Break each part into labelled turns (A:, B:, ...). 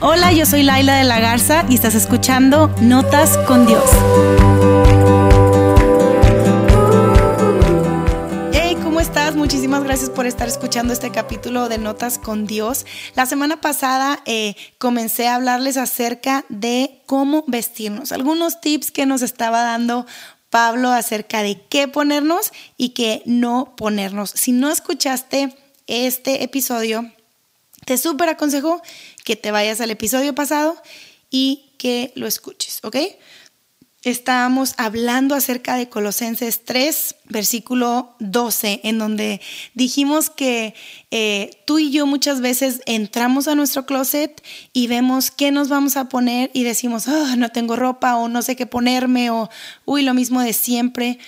A: Hola, yo soy Laila de la Garza y estás escuchando Notas con Dios. Muchísimas gracias por estar escuchando este capítulo de Notas con Dios. La semana pasada eh, comencé a hablarles acerca de cómo vestirnos, algunos tips que nos estaba dando Pablo acerca de qué ponernos y qué no ponernos. Si no escuchaste este episodio, te súper aconsejo que te vayas al episodio pasado y que lo escuches, ¿ok? Estábamos hablando acerca de Colosenses 3, versículo 12, en donde dijimos que eh, tú y yo muchas veces entramos a nuestro closet y vemos qué nos vamos a poner y decimos, oh, no tengo ropa o no sé qué ponerme o, uy, lo mismo de siempre.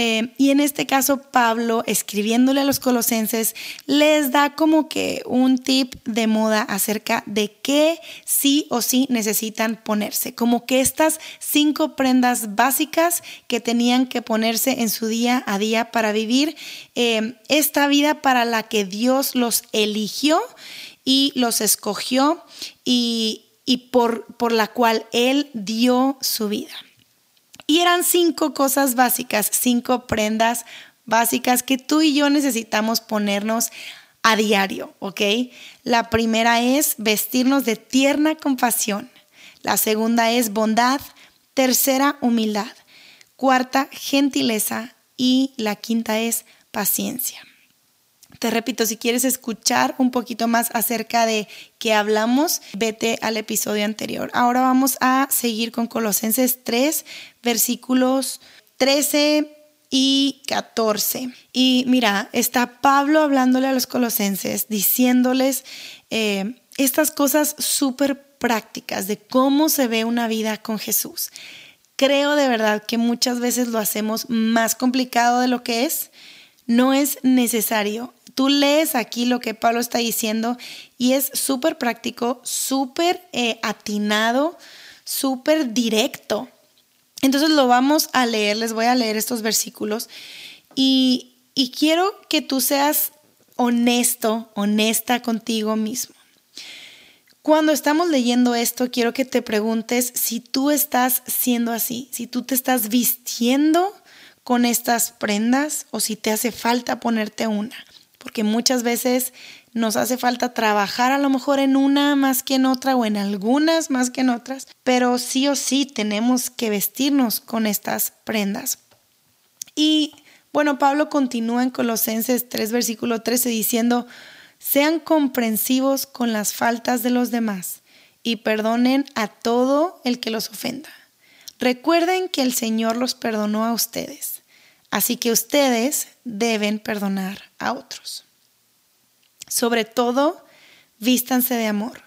A: Eh, y en este caso, Pablo, escribiéndole a los colosenses, les da como que un tip de moda acerca de qué sí o sí necesitan ponerse, como que estas cinco prendas básicas que tenían que ponerse en su día a día para vivir eh, esta vida para la que Dios los eligió y los escogió y, y por, por la cual Él dio su vida. Y eran cinco cosas básicas, cinco prendas básicas que tú y yo necesitamos ponernos a diario, ¿ok? La primera es vestirnos de tierna compasión. La segunda es bondad. Tercera, humildad. Cuarta, gentileza. Y la quinta es paciencia. Te repito, si quieres escuchar un poquito más acerca de qué hablamos, vete al episodio anterior. Ahora vamos a seguir con Colosenses 3, versículos 13 y 14. Y mira, está Pablo hablándole a los colosenses, diciéndoles eh, estas cosas súper prácticas de cómo se ve una vida con Jesús. Creo de verdad que muchas veces lo hacemos más complicado de lo que es. No es necesario tú lees aquí lo que Pablo está diciendo y es súper práctico, súper eh, atinado, súper directo. Entonces lo vamos a leer, les voy a leer estos versículos y, y quiero que tú seas honesto, honesta contigo mismo. Cuando estamos leyendo esto, quiero que te preguntes si tú estás siendo así, si tú te estás vistiendo con estas prendas o si te hace falta ponerte una porque muchas veces nos hace falta trabajar a lo mejor en una más que en otra o en algunas más que en otras, pero sí o sí tenemos que vestirnos con estas prendas. Y bueno, Pablo continúa en Colosenses 3, versículo 13 diciendo, sean comprensivos con las faltas de los demás y perdonen a todo el que los ofenda. Recuerden que el Señor los perdonó a ustedes. Así que ustedes deben perdonar a otros. Sobre todo, vístanse de amor,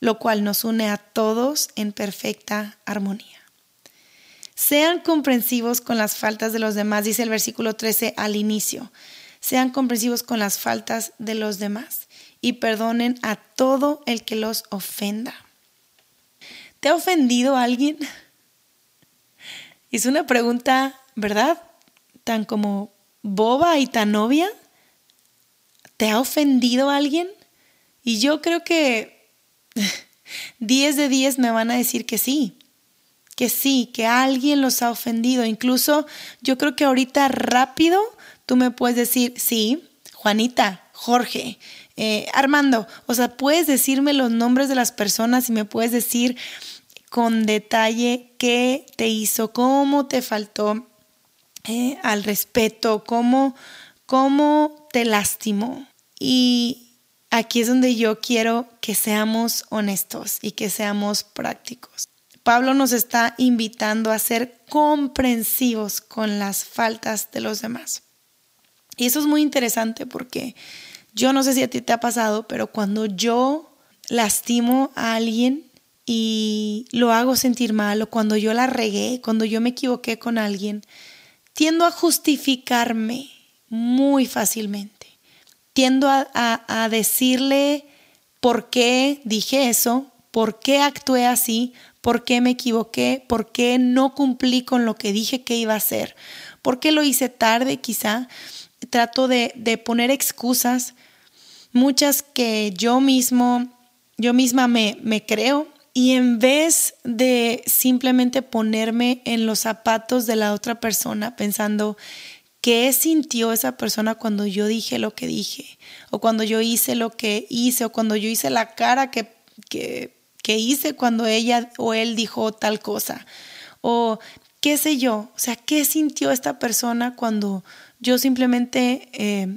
A: lo cual nos une a todos en perfecta armonía. Sean comprensivos con las faltas de los demás, dice el versículo 13 al inicio. Sean comprensivos con las faltas de los demás y perdonen a todo el que los ofenda. ¿Te ha ofendido alguien? Es una pregunta, ¿verdad? Tan como boba y tan obvia? ¿Te ha ofendido alguien? Y yo creo que 10 de 10 me van a decir que sí, que sí, que alguien los ha ofendido. Incluso yo creo que ahorita rápido tú me puedes decir, sí, Juanita, Jorge, eh, Armando, o sea, puedes decirme los nombres de las personas y me puedes decir con detalle qué te hizo, cómo te faltó, eh, al respeto, cómo, cómo te lastimó. Y aquí es donde yo quiero que seamos honestos y que seamos prácticos. Pablo nos está invitando a ser comprensivos con las faltas de los demás. Y eso es muy interesante porque yo no sé si a ti te ha pasado, pero cuando yo lastimo a alguien y lo hago sentir mal, o cuando yo la regué, cuando yo me equivoqué con alguien, tiendo a justificarme muy fácilmente. Tiendo a, decirle por qué dije eso, por qué actué así, por qué me equivoqué, por qué no cumplí con lo que dije que iba a hacer, por qué lo hice tarde quizá. Trato de, de poner excusas, muchas que yo mismo yo misma me, me creo y en vez de simplemente ponerme en los zapatos de la otra persona pensando qué sintió esa persona cuando yo dije lo que dije, o cuando yo hice lo que hice, o cuando yo hice la cara que, que, hice cuando ella o él dijo tal cosa, o qué sé yo, o sea, qué sintió esta persona cuando yo simplemente eh,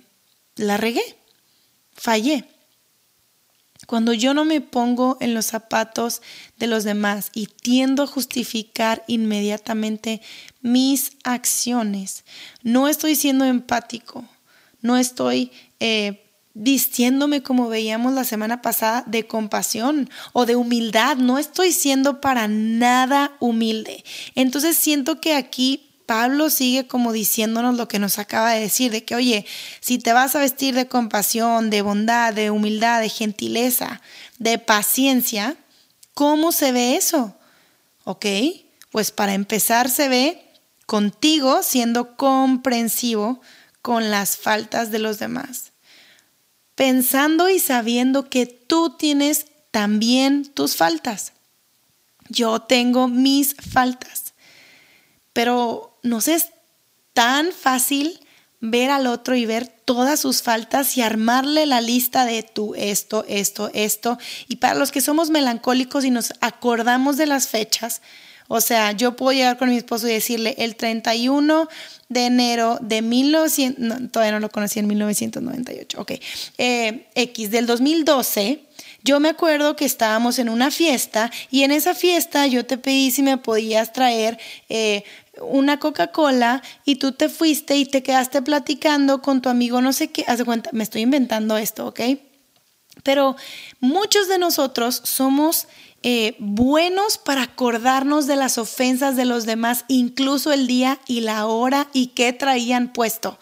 A: la regué, fallé. Cuando yo no me pongo en los zapatos de los demás y tiendo a justificar inmediatamente mis acciones, no estoy siendo empático, no estoy eh, vistiéndome como veíamos la semana pasada de compasión o de humildad, no estoy siendo para nada humilde. Entonces siento que aquí Pablo sigue como diciéndonos lo que nos acaba de decir, de que, oye, si te vas a vestir de compasión, de bondad, de humildad, de gentileza, de paciencia, ¿cómo se ve eso? ¿Ok? Pues para empezar se ve contigo siendo comprensivo con las faltas de los demás, pensando y sabiendo que tú tienes también tus faltas. Yo tengo mis faltas, pero nos es tan fácil ver al otro y ver todas sus faltas y armarle la lista de tú, esto, esto, esto. Y para los que somos melancólicos y nos acordamos de las fechas, o sea, yo puedo llegar con mi esposo y decirle el 31 de enero de 1900, todavía no lo conocí en 1998, ok, eh, X del 2012. Yo me acuerdo que estábamos en una fiesta y en esa fiesta yo te pedí si me podías traer eh, una Coca-Cola y tú te fuiste y te quedaste platicando con tu amigo, no sé qué, haz de cuenta, me estoy inventando esto, ¿ok? Pero muchos de nosotros somos eh, buenos para acordarnos de las ofensas de los demás, incluso el día y la hora y qué traían puesto.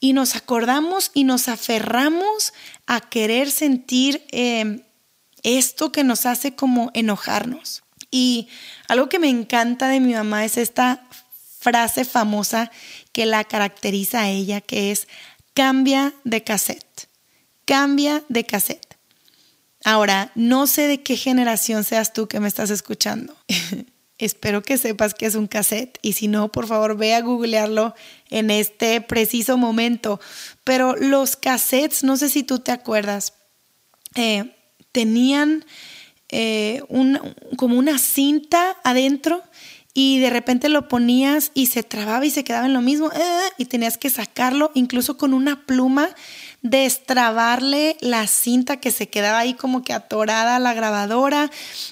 A: Y nos acordamos y nos aferramos a querer sentir eh, esto que nos hace como enojarnos. Y algo que me encanta de mi mamá es esta frase famosa que la caracteriza a ella, que es cambia de cassette, cambia de cassette. Ahora, no sé de qué generación seas tú que me estás escuchando. Espero que sepas que es un cassette y si no, por favor, ve a googlearlo en este preciso momento. Pero los cassettes, no sé si tú te acuerdas, eh, tenían eh, como una cinta adentro y de repente lo ponías y se trababa y se quedaba en lo mismo eh, y tenías que sacarlo incluso con una pluma destrabarle la cinta que se quedaba ahí como que atorada a la grabadora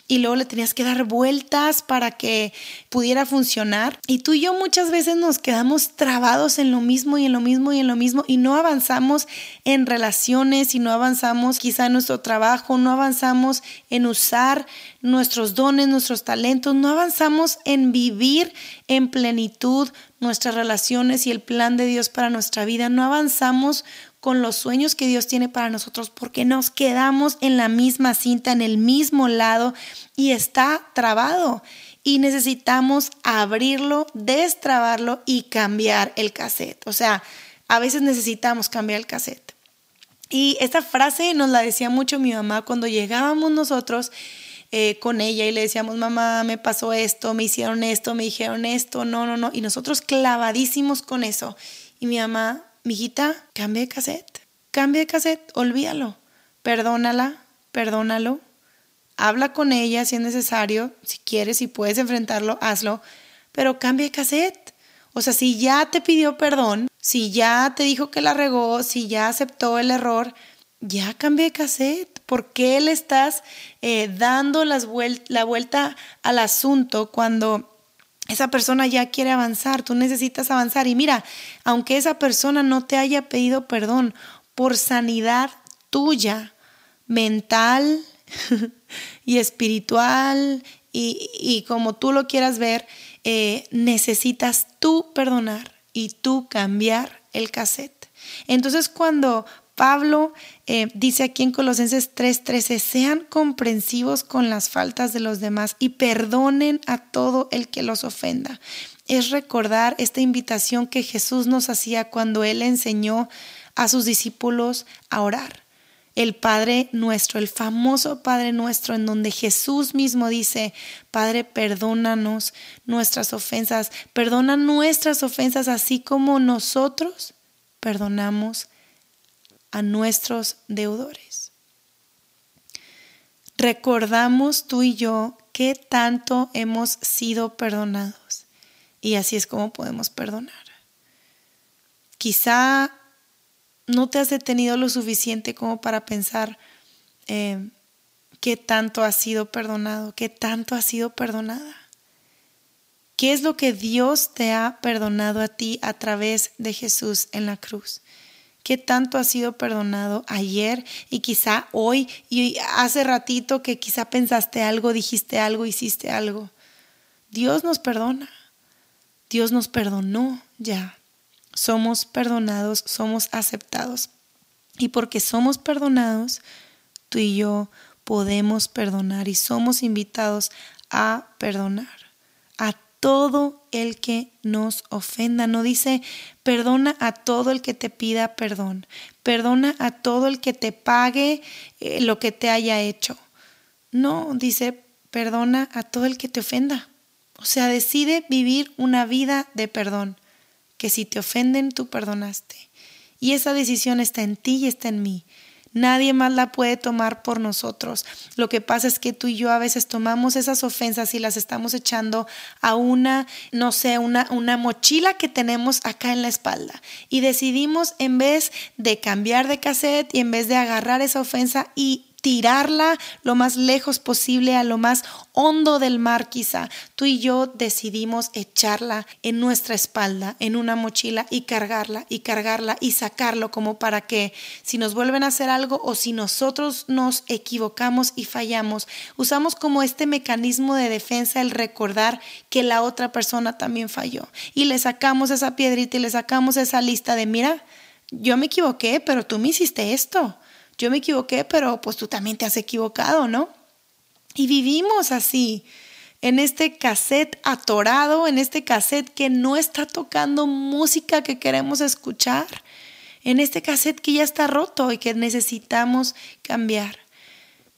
A: y luego le tenías que dar vueltas para que pudiera funcionar. Y tú y yo muchas veces nos quedamos trabados en lo mismo y en lo mismo y en lo mismo y no avanzamos en relaciones y no avanzamos quizá en nuestro trabajo, no avanzamos en usar nuestros dones, nuestros talentos, no avanzamos en vivir en plenitud nuestras relaciones y el plan de Dios para nuestra vida, no avanzamos con los sueños que Dios tiene para nosotros porque nos quedamos en la misma cinta, en el mismo lado y está trabado. Y necesitamos abrirlo, destrabarlo y cambiar el cassette. O sea, a veces necesitamos cambiar el cassette. Y esta frase nos la decía mucho mi mamá cuando llegábamos nosotros eh, con ella y le decíamos, mamá, me pasó esto, me hicieron esto, me dijeron esto, no, no, no. Y nosotros clavadísimos con eso. Y mi mamá mijita, cambie de cassette, cambie de cassette, olvídalo, perdónala, perdónalo, habla con ella si es necesario, si quieres, si puedes enfrentarlo, hazlo, pero cambie de cassette. O sea, si ya te pidió perdón, si ya te dijo que la regó, si ya aceptó el error, ya cambie de cassette. ¿Por qué le estás eh, dando la vuelta al asunto cuando esa persona ya quiere avanzar, tú necesitas avanzar. Y mira, aunque esa persona no te haya pedido perdón por sanidad tuya, mental y espiritual y, como tú lo quieras ver, eh, necesitas tú perdonar y tú cambiar el cassette. Entonces cuando Pablo eh, dice aquí en Colosenses 3:13, sean comprensivos con las faltas de los demás y perdonen a todo el que los ofenda. Es recordar esta invitación que Jesús nos hacía cuando Él enseñó a sus discípulos a orar. el Padre nuestro, el famoso Padre nuestro, en donde Jesús mismo dice, Padre, perdónanos nuestras ofensas, perdona nuestras ofensas así como nosotros perdonamos a nuestros deudores. Recordamos tú y yo qué tanto hemos sido perdonados y así es como podemos perdonar. Quizá no te has detenido lo suficiente como para pensar eh, qué tanto has sido perdonado, qué tanto has sido perdonada. ¿Qué es lo que Dios te ha perdonado a ti a través de Jesús en la cruz? ¿Qué tanto has sido perdonado ayer y quizá hoy y hace ratito que quizá pensaste algo, dijiste algo, hiciste algo? Dios nos perdona. Dios nos perdonó ya somos perdonados, somos aceptados. Y porque somos perdonados, tú y yo podemos perdonar y somos invitados a perdonar a todo el que nos ofenda. No dice, perdona a todo el que te pida perdón, perdona a todo el que te pague eh, lo que te haya hecho. No, dice, perdona a todo el que te ofenda. O sea, decide vivir una vida de perdón que si te ofenden, tú perdonaste. Y esa decisión está en ti y está en mí. Nadie más la puede tomar por nosotros. Lo que pasa es que tú y yo a veces tomamos esas ofensas y las estamos echando a una, no sé, una, una mochila que tenemos acá en la espalda. Y decidimos en vez de cambiar de cassette y en vez de agarrar esa ofensa y tirarla lo más lejos posible, a lo más hondo del mar quizá. Tú y yo decidimos echarla en nuestra espalda, en una mochila y cargarla y cargarla y sacarlo como para que si nos vuelven a hacer algo o si nosotros nos equivocamos y fallamos, usamos como este mecanismo de defensa el recordar que la otra persona también falló y le sacamos esa piedrita y le sacamos esa lista de mira, yo me equivoqué, pero tú me hiciste esto yo me equivoqué, pero pues tú también te has equivocado, ¿no? Y vivimos así, en este cassette atorado, en este cassette que no está tocando música que queremos escuchar, en este cassette que ya está roto y que necesitamos cambiar.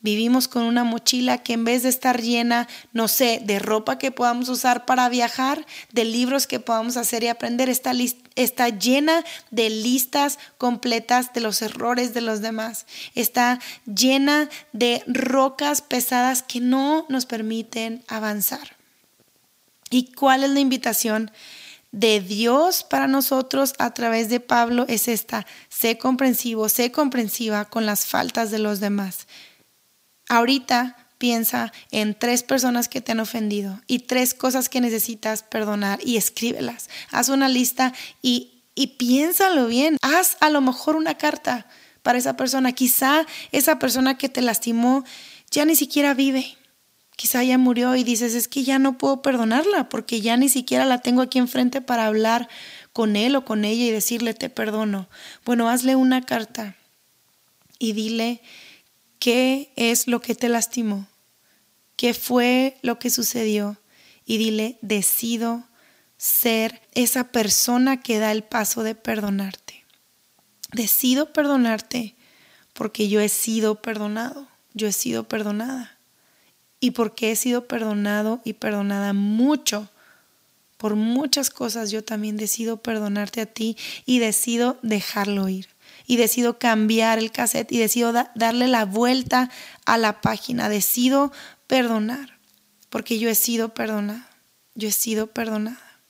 A: Vivimos con una mochila que en vez de estar llena, no sé, de ropa que podamos usar para viajar, de libros que podamos hacer y aprender, está, está llena de listas completas de los errores de los demás. Está llena de rocas pesadas que no nos permiten avanzar. ¿Y cuál es la invitación? de Dios para nosotros a través de Pablo es esta, sé comprensivo, sé comprensiva con las faltas de los demás. Ahorita piensa en tres personas que te han ofendido y tres cosas que necesitas perdonar y escríbelas. Haz una lista y, y piénsalo bien. Haz a lo mejor una carta para esa persona. Quizá esa persona que te lastimó ya ni siquiera vive. Quizá ya murió y dices, es que ya no puedo perdonarla porque ya ni siquiera la tengo aquí enfrente para hablar con él o con ella y decirle te perdono. Bueno, hazle una carta y dile ¿Qué es lo que te lastimó? ¿Qué fue lo que sucedió? Y dile, decido ser esa persona que da el paso de perdonarte. Decido perdonarte porque yo he sido perdonado, yo he sido perdonada. Y porque he sido perdonado y perdonada mucho, por muchas cosas, yo también decido perdonarte a ti y decido dejarlo ir y decido cambiar el cassette y decido darle la vuelta a la página, decido perdonar, porque yo he sido perdonado, yo he sido perdonada.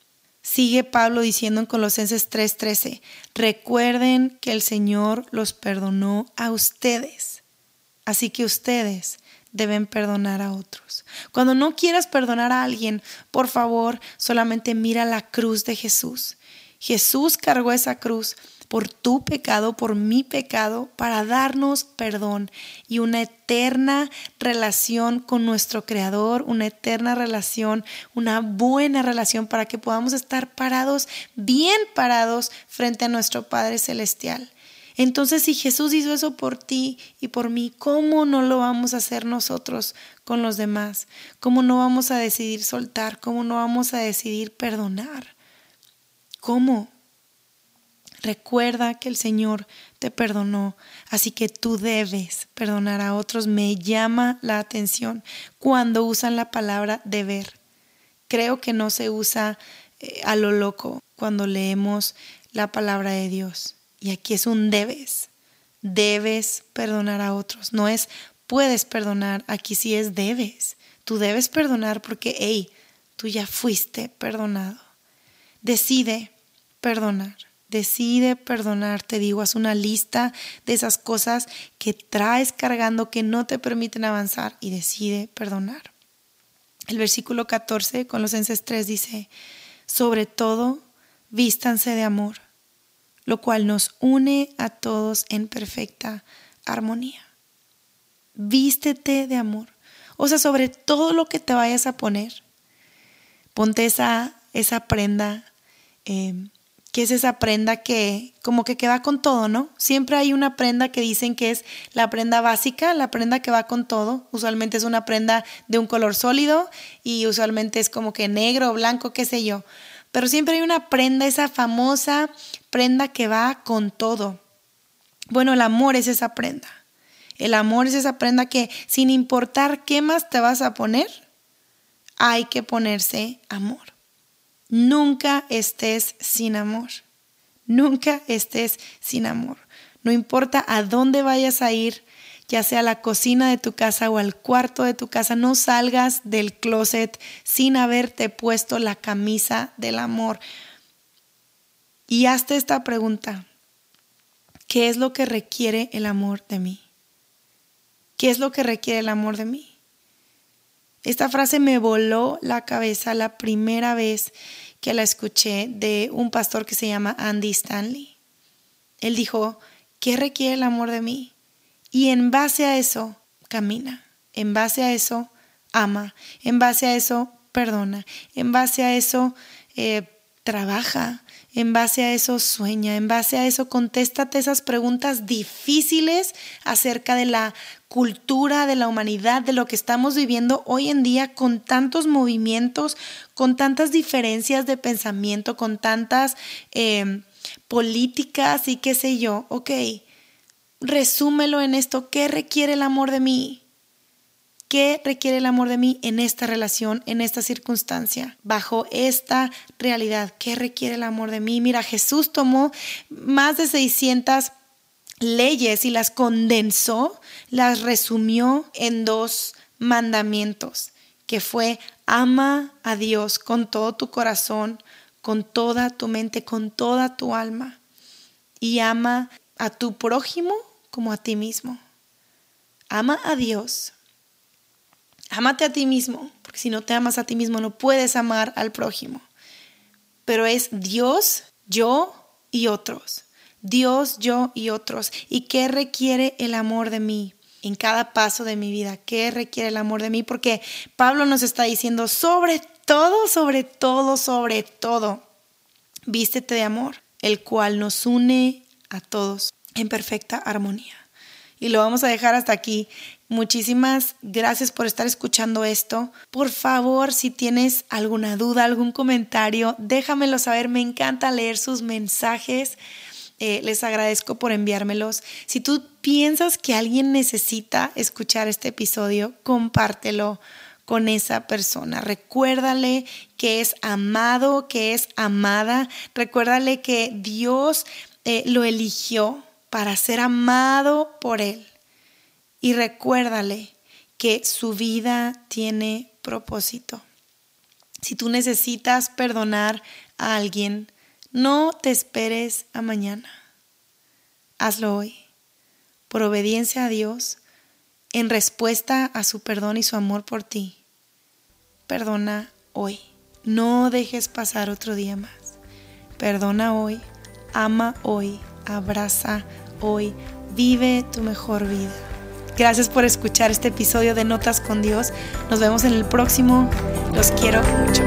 A: Sigue Pablo diciendo en Colosenses 3:13, recuerden que el Señor los perdonó a ustedes, así que ustedes deben perdonar a otros. Cuando no quieras perdonar a alguien, por favor, solamente mira la cruz de Jesús. Jesús cargó esa cruz por tu pecado, por mi pecado, para darnos perdón y una eterna relación con nuestro Creador, una eterna relación, una buena relación para que podamos estar parados, bien parados frente a nuestro Padre Celestial. Entonces, si Jesús hizo eso por ti y por mí, ¿cómo no lo vamos a hacer nosotros con los demás? ¿Cómo no vamos a decidir soltar? ¿Cómo no vamos a decidir perdonar? ¿Cómo? Recuerda que el Señor te perdonó, así que tú debes perdonar a otros. Me llama la atención cuando usan la palabra deber. Creo que no se usa eh, a lo loco cuando leemos la palabra de Dios. Y aquí es un debes. Debes perdonar a otros. No es puedes perdonar, aquí sí es debes. Tú debes perdonar porque, hey, tú ya fuiste perdonado. Decide perdonar. Decide perdonar, te digo, haz una lista de esas cosas que traes cargando que no te permiten avanzar y decide perdonar. El versículo 14, Colosenses 3 dice, sobre todo, vístanse de amor, lo cual nos une a todos en perfecta armonía. Vístete de amor. O sea, sobre todo lo que te vayas a poner, ponte esa, esa prenda, eh, que es esa prenda que como que, que va con todo, ¿no? Siempre hay una prenda que dicen que es la prenda básica, la prenda que va con todo. Usualmente es una prenda de un color sólido y usualmente es como que negro blanco, qué sé yo. Pero siempre hay una prenda, esa famosa prenda que va con todo. Bueno, el amor es esa prenda. El amor es esa prenda que sin importar qué más te vas a poner, hay que ponerse amor. Nunca estés sin amor. Nunca estés sin amor. No importa a dónde vayas a ir, ya sea a la cocina de tu casa o al cuarto de tu casa, no salgas del closet sin haberte puesto la camisa del amor. Y hazte esta pregunta. ¿Qué es lo que requiere el amor de mí? ¿Qué es lo que requiere el amor de mí? Esta frase me voló la cabeza la primera vez que la escuché de un pastor que se llama Andy Stanley. Él dijo, ¿qué requiere el amor de mí? Y en base a eso, camina. En base a eso, ama. En base a eso, perdona. En base a eso, eh, trabaja. En base a eso, sueña. En base a eso, contéstate esas preguntas difíciles acerca de la cultura, de la humanidad, de lo que estamos viviendo hoy en día con tantos movimientos, con tantas diferencias de pensamiento, con tantas eh, políticas y qué sé yo. Ok, resúmelo en esto. ¿Qué requiere el amor de mí? ¿Qué requiere el amor de mí en esta relación, en esta circunstancia, bajo esta realidad? ¿Qué requiere el amor de mí? Mira, Jesús tomó más de 600 leyes y las condensó, las resumió en dos mandamientos, que fue ama a Dios con todo tu corazón, con toda tu mente, con toda tu alma, y ama a tu prójimo como a ti mismo. Ama a Dios. Amate a ti mismo, porque si no te amas a ti mismo no puedes amar al prójimo. Pero es Dios, yo y otros. Dios, yo y otros. ¿Y qué requiere el amor de mí? en cada paso de mi vida, qué requiere el amor de mí, porque Pablo nos está diciendo, sobre todo, sobre todo, sobre todo, vístete de amor, el cual nos une a todos en perfecta armonía. Y lo vamos a dejar hasta aquí. Muchísimas gracias por estar escuchando esto. Por favor, si tienes alguna duda, algún comentario, déjamelo saber. Me encanta leer sus mensajes. Eh, les agradezco por enviármelos. Si tú piensas que alguien necesita escuchar este episodio, compártelo con esa persona. Recuérdale que es amado, que es amada. Recuérdale que Dios eh, lo eligió para ser amado por Él. Y recuérdale que su vida tiene propósito. Si tú necesitas perdonar a alguien, no te esperes a mañana. Hazlo hoy, por obediencia a Dios, en respuesta a su perdón y su amor por ti. Perdona hoy. No dejes pasar otro día más. Perdona hoy, ama hoy, abraza hoy, vive tu mejor vida. Gracias por escuchar este episodio de Notas con Dios. Nos vemos en el próximo. Los quiero mucho.